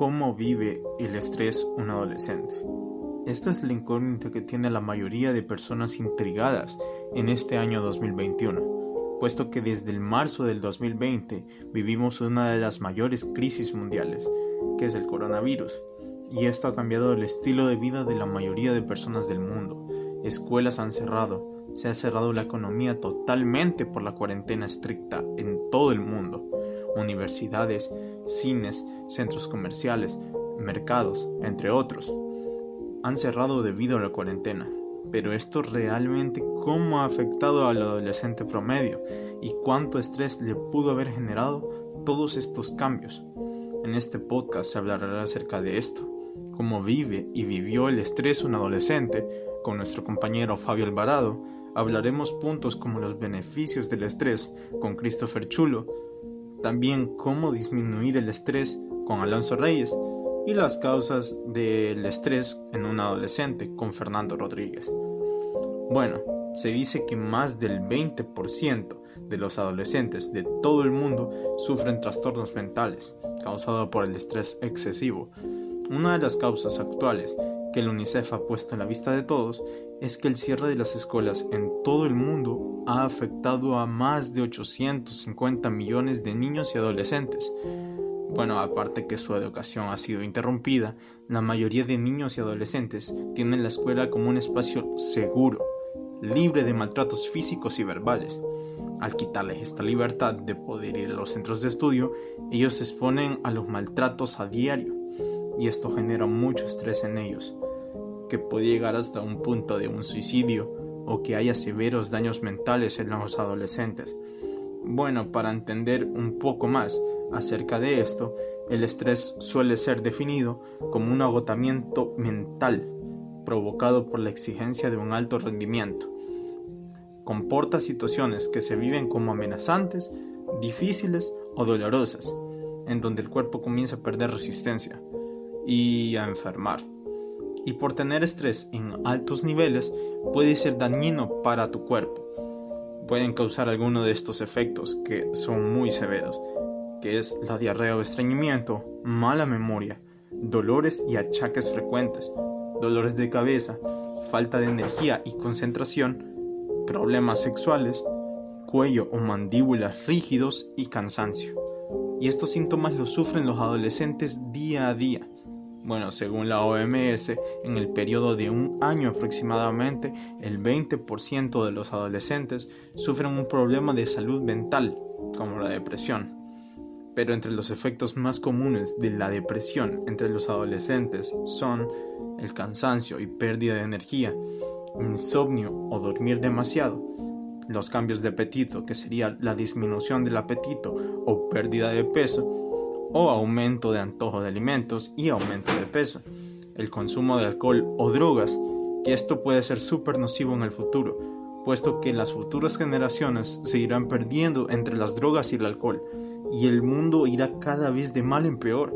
¿Cómo vive el estrés un adolescente? Esta es la incógnita que tiene la mayoría de personas intrigadas en este año 2021, puesto que desde el marzo del 2020 vivimos una de las mayores crisis mundiales, que es el coronavirus, y esto ha cambiado el estilo de vida de la mayoría de personas del mundo. Escuelas han cerrado, se ha cerrado la economía totalmente por la cuarentena estricta en todo el mundo. Universidades, cines, centros comerciales, mercados, entre otros, han cerrado debido a la cuarentena. Pero esto realmente cómo ha afectado al adolescente promedio y cuánto estrés le pudo haber generado todos estos cambios. En este podcast se hablará acerca de esto, cómo vive y vivió el estrés un adolescente, con nuestro compañero Fabio Alvarado, hablaremos puntos como los beneficios del estrés con Christopher Chulo, también cómo disminuir el estrés con Alonso Reyes y las causas del estrés en un adolescente con Fernando Rodríguez. Bueno, se dice que más del 20% de los adolescentes de todo el mundo sufren trastornos mentales causados por el estrés excesivo. Una de las causas actuales que el UNICEF ha puesto en la vista de todos es que el cierre de las escuelas en todo el mundo ha afectado a más de 850 millones de niños y adolescentes. Bueno, aparte que su educación ha sido interrumpida, la mayoría de niños y adolescentes tienen la escuela como un espacio seguro, libre de maltratos físicos y verbales. Al quitarles esta libertad de poder ir a los centros de estudio, ellos se exponen a los maltratos a diario y esto genera mucho estrés en ellos que puede llegar hasta un punto de un suicidio o que haya severos daños mentales en los adolescentes. Bueno, para entender un poco más acerca de esto, el estrés suele ser definido como un agotamiento mental provocado por la exigencia de un alto rendimiento. Comporta situaciones que se viven como amenazantes, difíciles o dolorosas, en donde el cuerpo comienza a perder resistencia y a enfermar y por tener estrés en altos niveles puede ser dañino para tu cuerpo. Pueden causar alguno de estos efectos que son muy severos, que es la diarrea o estreñimiento, mala memoria, dolores y achaques frecuentes, dolores de cabeza, falta de energía y concentración, problemas sexuales, cuello o mandíbulas rígidos y cansancio. Y estos síntomas los sufren los adolescentes día a día bueno, según la OMS, en el periodo de un año aproximadamente, el 20% de los adolescentes sufren un problema de salud mental, como la depresión. Pero entre los efectos más comunes de la depresión entre los adolescentes son el cansancio y pérdida de energía, insomnio o dormir demasiado, los cambios de apetito, que sería la disminución del apetito o pérdida de peso, o aumento de antojo de alimentos y aumento de peso, el consumo de alcohol o drogas, que esto puede ser súper nocivo en el futuro, puesto que las futuras generaciones se irán perdiendo entre las drogas y el alcohol, y el mundo irá cada vez de mal en peor.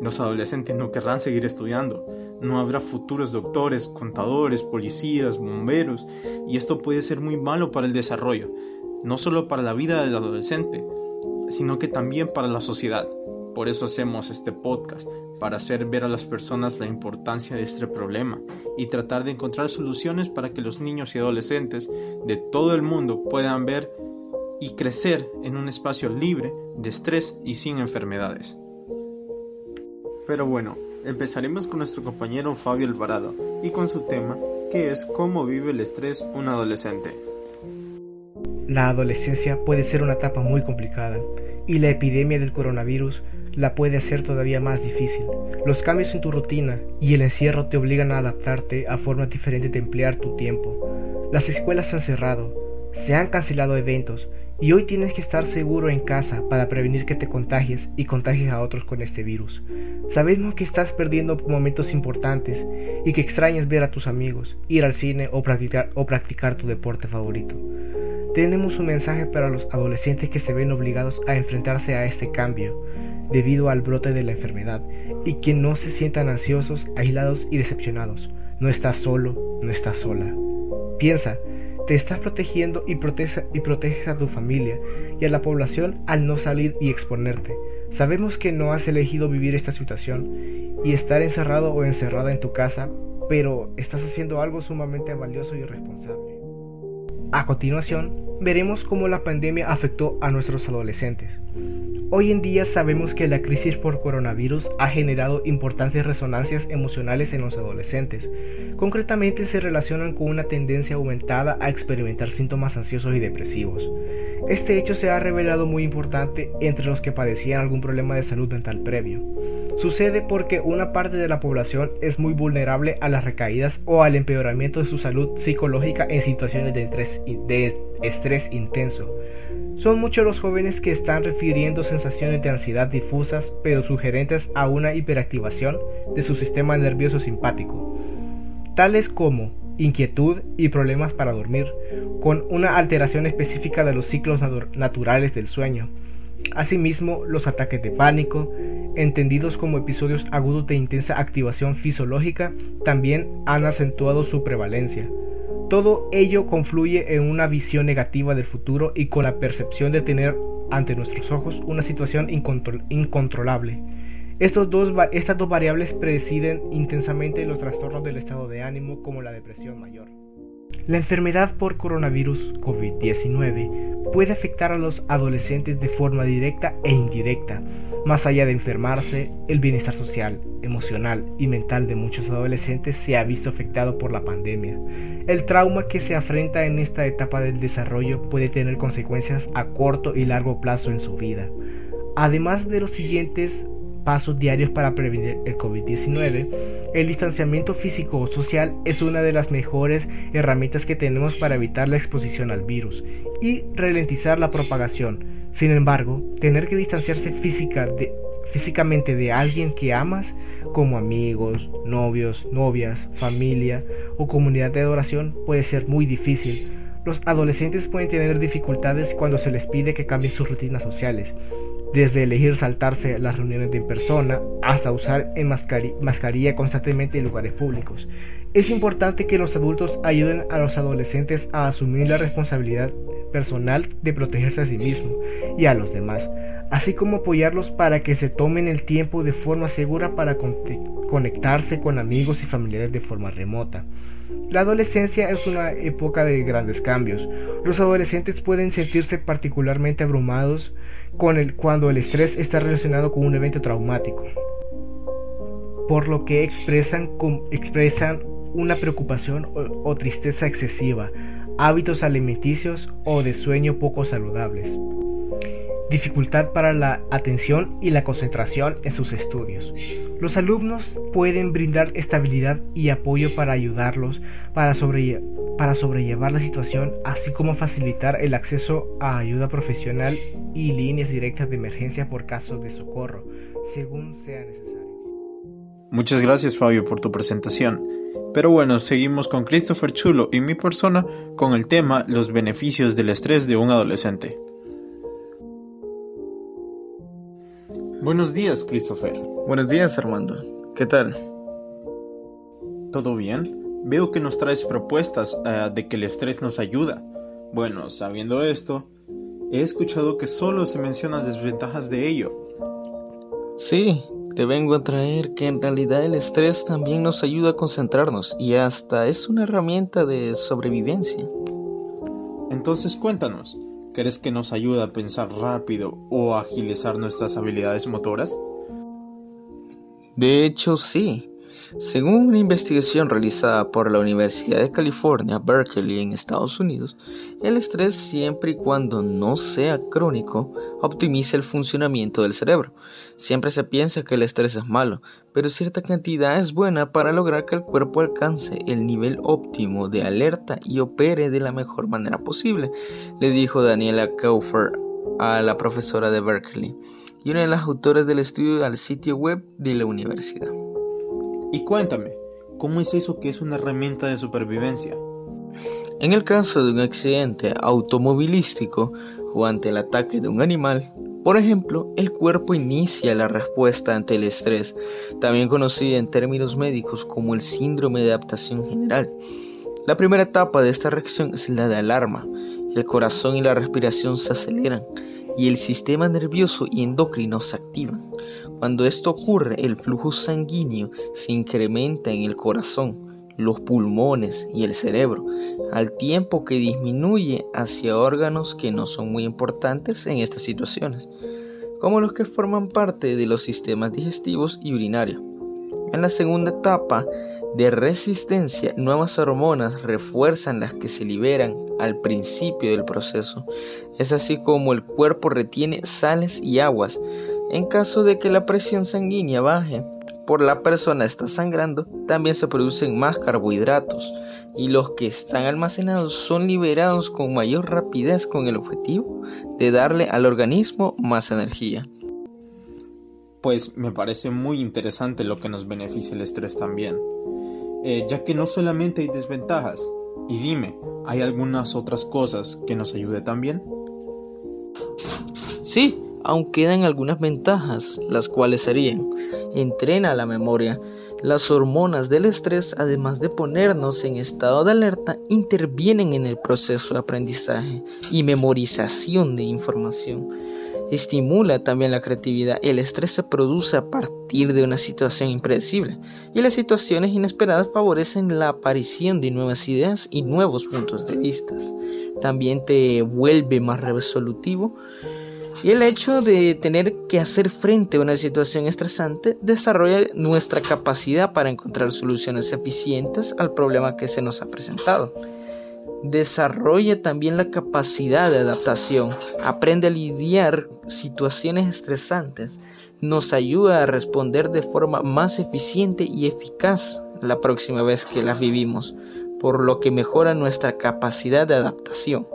Los adolescentes no querrán seguir estudiando, no habrá futuros doctores, contadores, policías, bomberos, y esto puede ser muy malo para el desarrollo, no solo para la vida del adolescente, sino que también para la sociedad. Por eso hacemos este podcast, para hacer ver a las personas la importancia de este problema y tratar de encontrar soluciones para que los niños y adolescentes de todo el mundo puedan ver y crecer en un espacio libre de estrés y sin enfermedades. Pero bueno, empezaremos con nuestro compañero Fabio Alvarado y con su tema que es cómo vive el estrés un adolescente. La adolescencia puede ser una etapa muy complicada y la epidemia del coronavirus la puede hacer todavía más difícil. Los cambios en tu rutina y el encierro te obligan a adaptarte a formas diferentes de emplear tu tiempo. Las escuelas han cerrado, se han cancelado eventos y hoy tienes que estar seguro en casa para prevenir que te contagies y contagies a otros con este virus. Sabemos que estás perdiendo momentos importantes y que extrañas ver a tus amigos, ir al cine o practicar, o practicar tu deporte favorito. Tenemos un mensaje para los adolescentes que se ven obligados a enfrentarse a este cambio debido al brote de la enfermedad y que no se sientan ansiosos, aislados y decepcionados. No estás solo, no estás sola. Piensa, te estás protegiendo y, y proteges a tu familia y a la población al no salir y exponerte. Sabemos que no has elegido vivir esta situación y estar encerrado o encerrada en tu casa, pero estás haciendo algo sumamente valioso y responsable. A continuación, veremos cómo la pandemia afectó a nuestros adolescentes. Hoy en día sabemos que la crisis por coronavirus ha generado importantes resonancias emocionales en los adolescentes. Concretamente se relacionan con una tendencia aumentada a experimentar síntomas ansiosos y depresivos. Este hecho se ha revelado muy importante entre los que padecían algún problema de salud mental previo. Sucede porque una parte de la población es muy vulnerable a las recaídas o al empeoramiento de su salud psicológica en situaciones de estrés, intenso. Son muchos los jóvenes que están refiriendo sensaciones de ansiedad difusas pero sugerentes a una hiperactivación de su sistema nervioso simpático, tales como inquietud y problemas para dormir, con una alteración específica de los ciclos naturales del sueño. Asimismo, los ataques de pánico, entendidos como episodios agudos de intensa activación fisiológica, también han acentuado su prevalencia. Todo ello confluye en una visión negativa del futuro y con la percepción de tener ante nuestros ojos una situación incontrolable. estas dos variables presiden intensamente los trastornos del estado de ánimo como la depresión mayor. La enfermedad por coronavirus COVID-19 puede afectar a los adolescentes de forma directa e indirecta. Más allá de enfermarse, el bienestar social, emocional y mental de muchos adolescentes se ha visto afectado por la pandemia. El trauma que se afrenta en esta etapa del desarrollo puede tener consecuencias a corto y largo plazo en su vida. Además de los siguientes pasos diarios para prevenir el COVID-19, el distanciamiento físico o social es una de las mejores herramientas que tenemos para evitar la exposición al virus y ralentizar la propagación. Sin embargo, tener que distanciarse física físicamente de alguien que amas, como amigos, novios, novias, familia o comunidad de adoración, puede ser muy difícil. Los adolescentes pueden tener dificultades cuando se les pide que cambien sus rutinas sociales desde elegir saltarse las reuniones en persona hasta usar en mascarilla constantemente en lugares públicos. Es importante que los adultos ayuden a los adolescentes a asumir la responsabilidad personal de protegerse a sí mismo y a los demás, así como apoyarlos para que se tomen el tiempo de forma segura para conectarse con amigos y familiares de forma remota. La adolescencia es una época de grandes cambios. Los adolescentes pueden sentirse particularmente abrumados cuando el estrés está relacionado con un evento traumático, por lo que expresan, expresan una preocupación o tristeza excesiva, hábitos alimenticios o de sueño poco saludables dificultad para la atención y la concentración en sus estudios. Los alumnos pueden brindar estabilidad y apoyo para ayudarlos para, sobrellevar la situación, así como facilitar el acceso a ayuda profesional y líneas directas de emergencia por casos de socorro, según sea necesario. Muchas gracias Fabio por tu presentación. Pero bueno, seguimos con Christopher Chulo y mi persona con el tema Los beneficios del estrés de un adolescente. Buenos días, Christopher. Buenos días, Armando. ¿Qué tal? ¿Todo bien? Veo que nos traes propuestas eh, de que el estrés nos ayuda. Bueno, sabiendo esto, he escuchado que solo se mencionan desventajas de ello. Sí, te vengo a traer que en realidad el estrés también nos ayuda a concentrarnos y hasta es una herramienta de sobrevivencia. Entonces cuéntanos, ¿Crees que nos ayuda a pensar rápido o a agilizar nuestras habilidades motoras? De hecho, sí. Según una investigación realizada por la Universidad de California, Berkeley, en Estados Unidos, el estrés, siempre y cuando no sea crónico, optimiza el funcionamiento del cerebro. Siempre se piensa que el estrés es malo, pero cierta cantidad es buena para lograr que el cuerpo alcance el nivel óptimo de alerta y opere de la mejor manera posible, le dijo Daniela Kaufer a la profesora de Berkeley y una de las autoras del estudio al sitio web de la universidad. Y cuéntame, ¿cómo es eso que es una herramienta de supervivencia? En el caso de un accidente automovilístico o ante el ataque de un animal, por ejemplo, el cuerpo inicia la respuesta ante el estrés, también conocida en términos médicos como el síndrome de adaptación general. La primera etapa de esta reacción es la de alarma. El corazón y la respiración se aceleran y el sistema nervioso y endocrino se activan. Cuando esto ocurre, el flujo sanguíneo se incrementa en el corazón, los pulmones y el cerebro, al tiempo que disminuye hacia órganos que no son muy importantes en estas situaciones, como los que forman parte de los sistemas digestivos y urinarios. En la segunda etapa de resistencia, nuevas hormonas refuerzan las que se liberan al principio del proceso. Es así como el cuerpo retiene sales y aguas. En caso de que la presión sanguínea baje, por la persona está sangrando, también se producen más carbohidratos y los que están almacenados son liberados con mayor rapidez con el objetivo de darle al organismo más energía. Pues me parece muy interesante lo que nos beneficia el estrés también, eh, ya que no solamente hay desventajas. Y dime, ¿hay algunas otras cosas que nos ayude también? Sí, aún quedan algunas ventajas, las cuales serían entrena la memoria. Las hormonas del estrés, además de ponernos en estado de alerta, intervienen en el proceso de aprendizaje y memorización de información. Estimula también la creatividad. El estrés se produce a partir de una situación impredecible y las situaciones inesperadas favorecen la aparición de nuevas ideas y nuevos puntos de vista. También te vuelve más resolutivo y el hecho de tener que hacer frente a una situación estresante desarrolla nuestra capacidad para encontrar soluciones eficientes al problema que se nos ha presentado. Desarrolla también la capacidad de adaptación, aprende a lidiar situaciones estresantes, nos ayuda a responder de forma más eficiente y eficaz la próxima vez que las vivimos, por lo que mejora nuestra capacidad de adaptación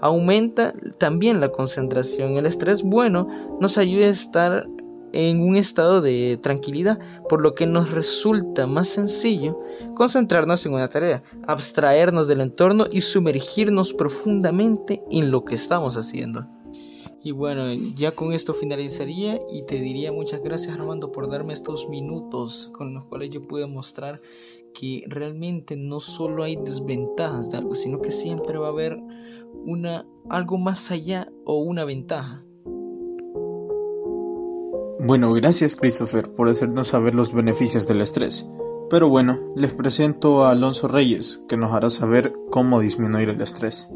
aumenta también la concentración. El estrés bueno nos ayuda a estar en un estado de tranquilidad, por lo que nos resulta más sencillo concentrarnos en una tarea, abstraernos del entorno y sumergirnos profundamente en lo que estamos haciendo. Y bueno, ya con esto finalizaría y te diría muchas gracias Armando por darme estos minutos con los cuales yo pude mostrar que realmente no solo hay desventajas de algo, sino que siempre va a haber una algo más allá o una ventaja. Bueno, gracias Christopher por hacernos saber los beneficios del estrés. Pero bueno, les presento a Alonso Reyes, que nos hará saber cómo disminuir el estrés.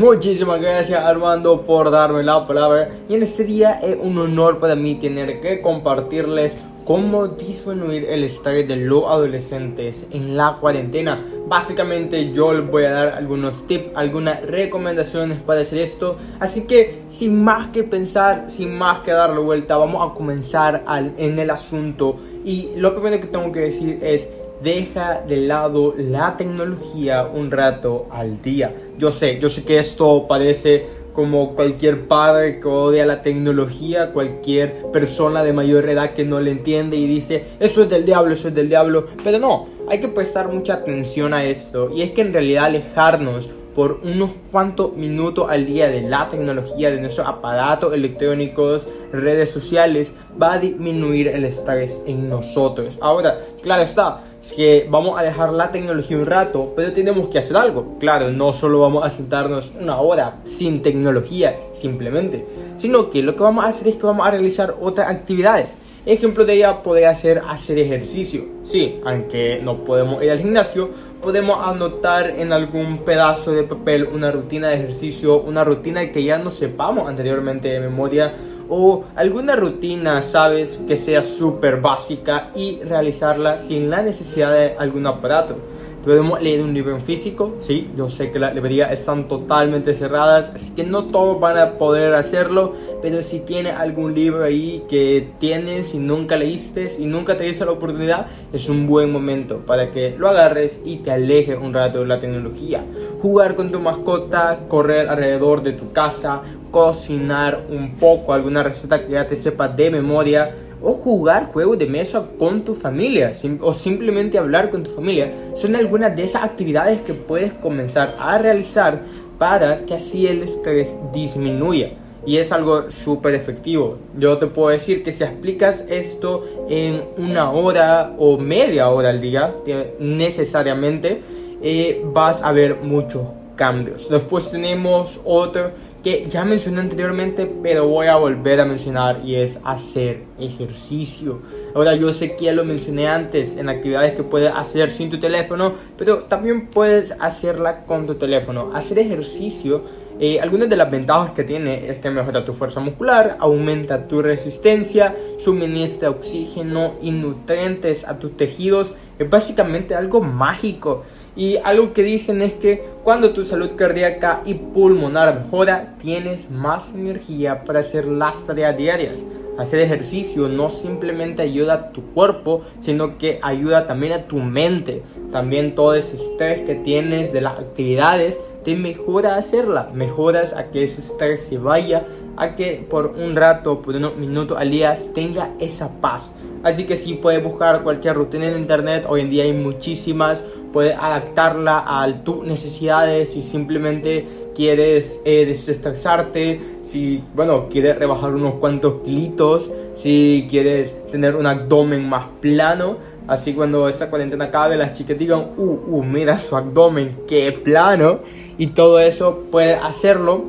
Muchísimas gracias Armando por darme la palabra y en este día es un honor para mí tener que compartirles cómo disminuir el estrés de los adolescentes en la cuarentena. Básicamente yo les voy a dar algunos tips, algunas recomendaciones para hacer esto. Así que sin más que pensar, sin más que darle vuelta, vamos a comenzar en el asunto. Y lo primero que tengo que decir es deja de lado la tecnología un rato al día. Yo sé, yo sé que esto parece como cualquier padre que odia la tecnología, cualquier persona de mayor edad que no le entiende y dice, eso es del diablo, eso es del diablo. Pero no, hay que prestar mucha atención a esto. Y es que en realidad alejarnos por unos cuantos minutos al día de la tecnología, de nuestros aparatos electrónicos, redes sociales, va a disminuir el estrés en nosotros. Ahora, claro está, que vamos a dejar la tecnología un rato, pero tenemos que hacer algo. Claro, no solo vamos a sentarnos una hora sin tecnología, simplemente, sino que lo que vamos a hacer es que vamos a realizar otras actividades. Ejemplo de ella podría ser hacer ejercicio. Sí, aunque no podemos ir al gimnasio, podemos anotar en algún pedazo de papel una rutina de ejercicio, una rutina que ya no sepamos anteriormente de memoria o alguna rutina, sabes, que sea súper básica y realizarla sin la necesidad de algún aparato. Podemos leer un libro en físico, sí, yo sé que las librerías están totalmente cerradas, así que no todos van a poder hacerlo, pero si tienes algún libro ahí que tienes y nunca leíste y nunca te diste la oportunidad, es un buen momento para que lo agarres y te alejes un rato de la tecnología. Jugar con tu mascota, correr alrededor de tu casa, cocinar un poco, alguna receta que ya te sepa de memoria, o jugar juegos de mesa con tu familia, o simplemente hablar con tu familia, son algunas de esas actividades que puedes comenzar a realizar para que así el estrés disminuya. Y es algo súper efectivo. Yo te puedo decir que si explicas esto en una hora o media hora al día, necesariamente, eh, vas a ver muchos cambios. Después tenemos otro que ya mencioné anteriormente, pero voy a volver a mencionar y es hacer ejercicio. Ahora yo sé que ya lo mencioné antes en actividades que puedes hacer sin tu teléfono, pero también puedes hacerla con tu teléfono. Hacer ejercicio, eh, algunas de las ventajas que tiene es que mejora tu fuerza muscular, aumenta tu resistencia, suministra oxígeno y nutrientes a tus tejidos. Es básicamente algo mágico. Y algo que dicen es que cuando tu salud cardíaca y pulmonar mejora, tienes más energía para hacer las tareas diarias. Hacer ejercicio no simplemente ayuda a tu cuerpo, sino que ayuda también a tu mente. También todo ese estrés que tienes de las actividades te mejora hacerla. Mejoras a que ese estrés se vaya, a que por un rato, por unos minutos al día tenga esa paz. Así que si puedes buscar cualquier rutina en internet, hoy en día hay muchísimas puedes adaptarla a tus necesidades si simplemente quieres eh, desestresarte, si bueno, quieres rebajar unos cuantos kilitos, si quieres tener un abdomen más plano. Así cuando esta cuarentena acabe, las chicas digan, uh, uh, mira su abdomen, qué plano. Y todo eso puedes hacerlo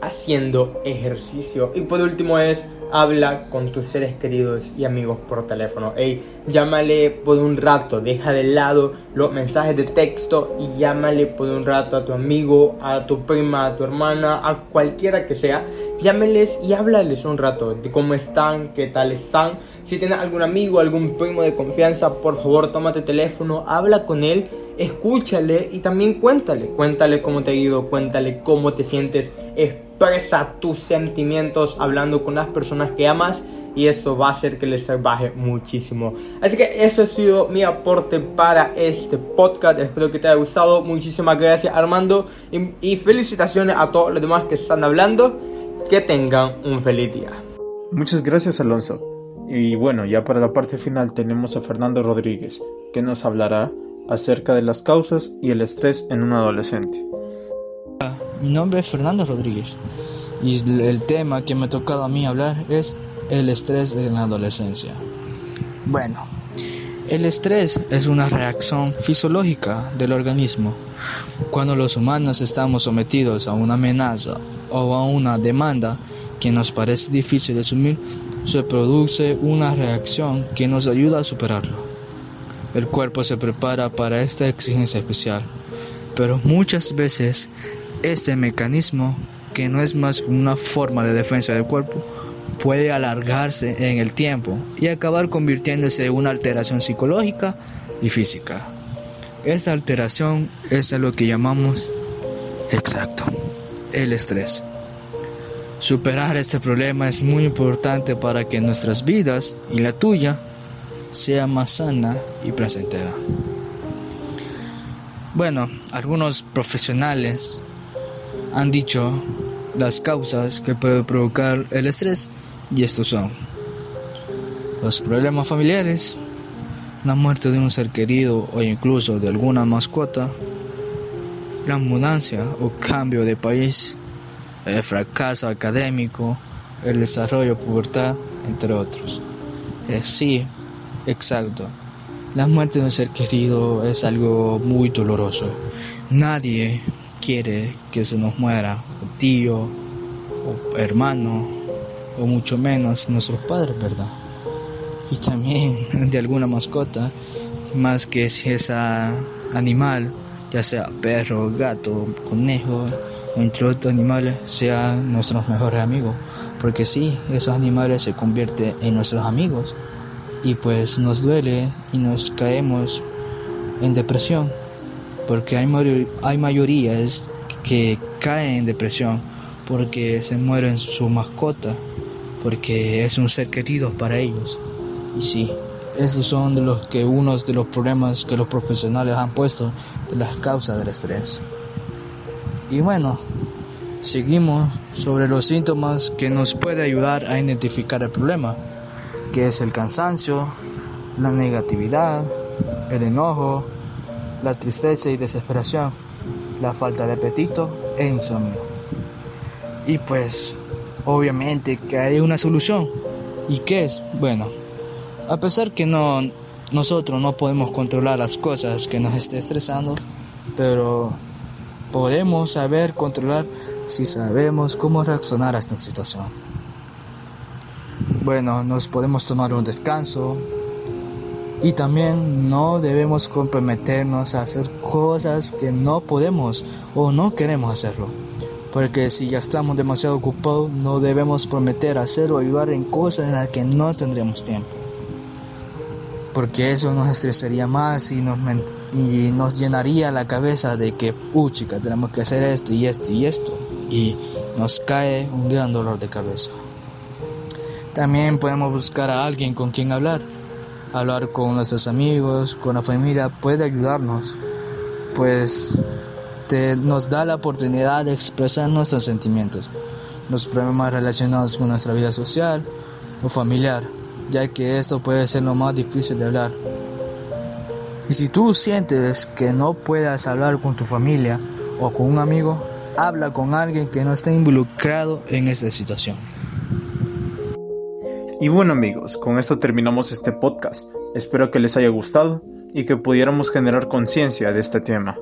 haciendo ejercicio. Y por último es habla con tus seres queridos y amigos por teléfono. Ey, llámale por un rato, deja de lado los mensajes de texto y llámale por un rato a tu amigo, a tu prima, a tu hermana, a cualquiera que sea. Llámeles y háblales un rato de cómo están, qué tal están. Si tienes algún amigo, algún primo de confianza, por favor, tómate teléfono, habla con él escúchale y también cuéntale, cuéntale cómo te ha ido, cuéntale cómo te sientes, expresa tus sentimientos hablando con las personas que amas y eso va a hacer que les baje muchísimo. Así que eso ha sido mi aporte para este podcast. Espero que te haya gustado. Muchísimas gracias Armando y, y felicitaciones a todos los demás que están hablando. Que tengan un feliz día. Muchas gracias Alonso. Y bueno, ya para la parte final tenemos a Fernando Rodríguez, que nos hablará acerca de las causas y el estrés en un adolescente. Mi nombre es Fernando Rodríguez y el tema que me ha tocado a mí hablar es el estrés en la adolescencia. Bueno, el estrés es una reacción fisiológica del organismo. Cuando los humanos estamos sometidos a una amenaza o a una demanda que nos parece difícil de asumir, se produce una reacción que nos ayuda a superarlo. El cuerpo se prepara para esta exigencia especial, pero muchas veces este mecanismo, que no es más que una forma de defensa del cuerpo, puede alargarse en el tiempo y acabar convirtiéndose en una alteración psicológica y física. Esta alteración es a lo que llamamos exacto, el estrés. Superar este problema es muy importante para que nuestras vidas y la tuya sea más sana y placentera. Bueno, algunos profesionales han dicho las causas que puede provocar el estrés y estos son los problemas familiares, la muerte de un ser querido o incluso de alguna mascota, la mudancia o cambio de país, el fracaso académico, el desarrollo pubertad, entre otros. Sí, exacto. La muerte de un ser querido es algo muy doloroso. Nadie quiere que se nos muera un tío o hermano o mucho menos nuestros padres, ¿verdad? Y también de alguna mascota, más que si es animal, ya sea perro, gato, conejo, entre otros animales, sea nuestros mejores amigos. Porque sí, esos animales se convierten en nuestros amigos y pues nos duele y nos caemos en depresión porque hay, hay mayorías que caen en depresión porque se mueren su mascota, porque es un ser querido para ellos. Y sí, esos son de los que unos de los problemas que los profesionales han puesto de las causas del estrés. Y bueno, seguimos sobre los síntomas que nos puede ayudar a identificar el problema, que es el cansancio, la negatividad, el enojo, la tristeza y desesperación, la falta de apetito e insomnio. Y pues, obviamente que hay una solución. ¿Y qué es? Bueno, a pesar que no nosotros no podemos controlar las cosas que nos esté estresando, pero podemos saber controlar si sabemos cómo reaccionar a esta situación. Bueno, nos podemos tomar un descanso y también no debemos comprometernos a hacer cosas que no podemos o no queremos hacerlo. Porque si ya estamos demasiado ocupados, no debemos prometer hacer o ayudar en cosas en las que no tendremos tiempo. Porque eso nos estresaría más y nos, y nos llenaría la cabeza de que, uh, chica, tenemos que hacer esto y esto y esto. Y nos cae un gran dolor de cabeza. También podemos buscar a alguien con quien hablar. Hablar con nuestros amigos, con la familia, puede ayudarnos. Pues nos da la oportunidad de expresar nuestros sentimientos, los problemas relacionados con nuestra vida social o familiar, ya que esto puede ser lo más difícil de hablar. Y si tú sientes que no puedas hablar con tu familia o con un amigo, habla con alguien que no esté involucrado en esta situación. Y bueno amigos, con esto terminamos este podcast. Espero que les haya gustado y que pudiéramos generar conciencia de este tema.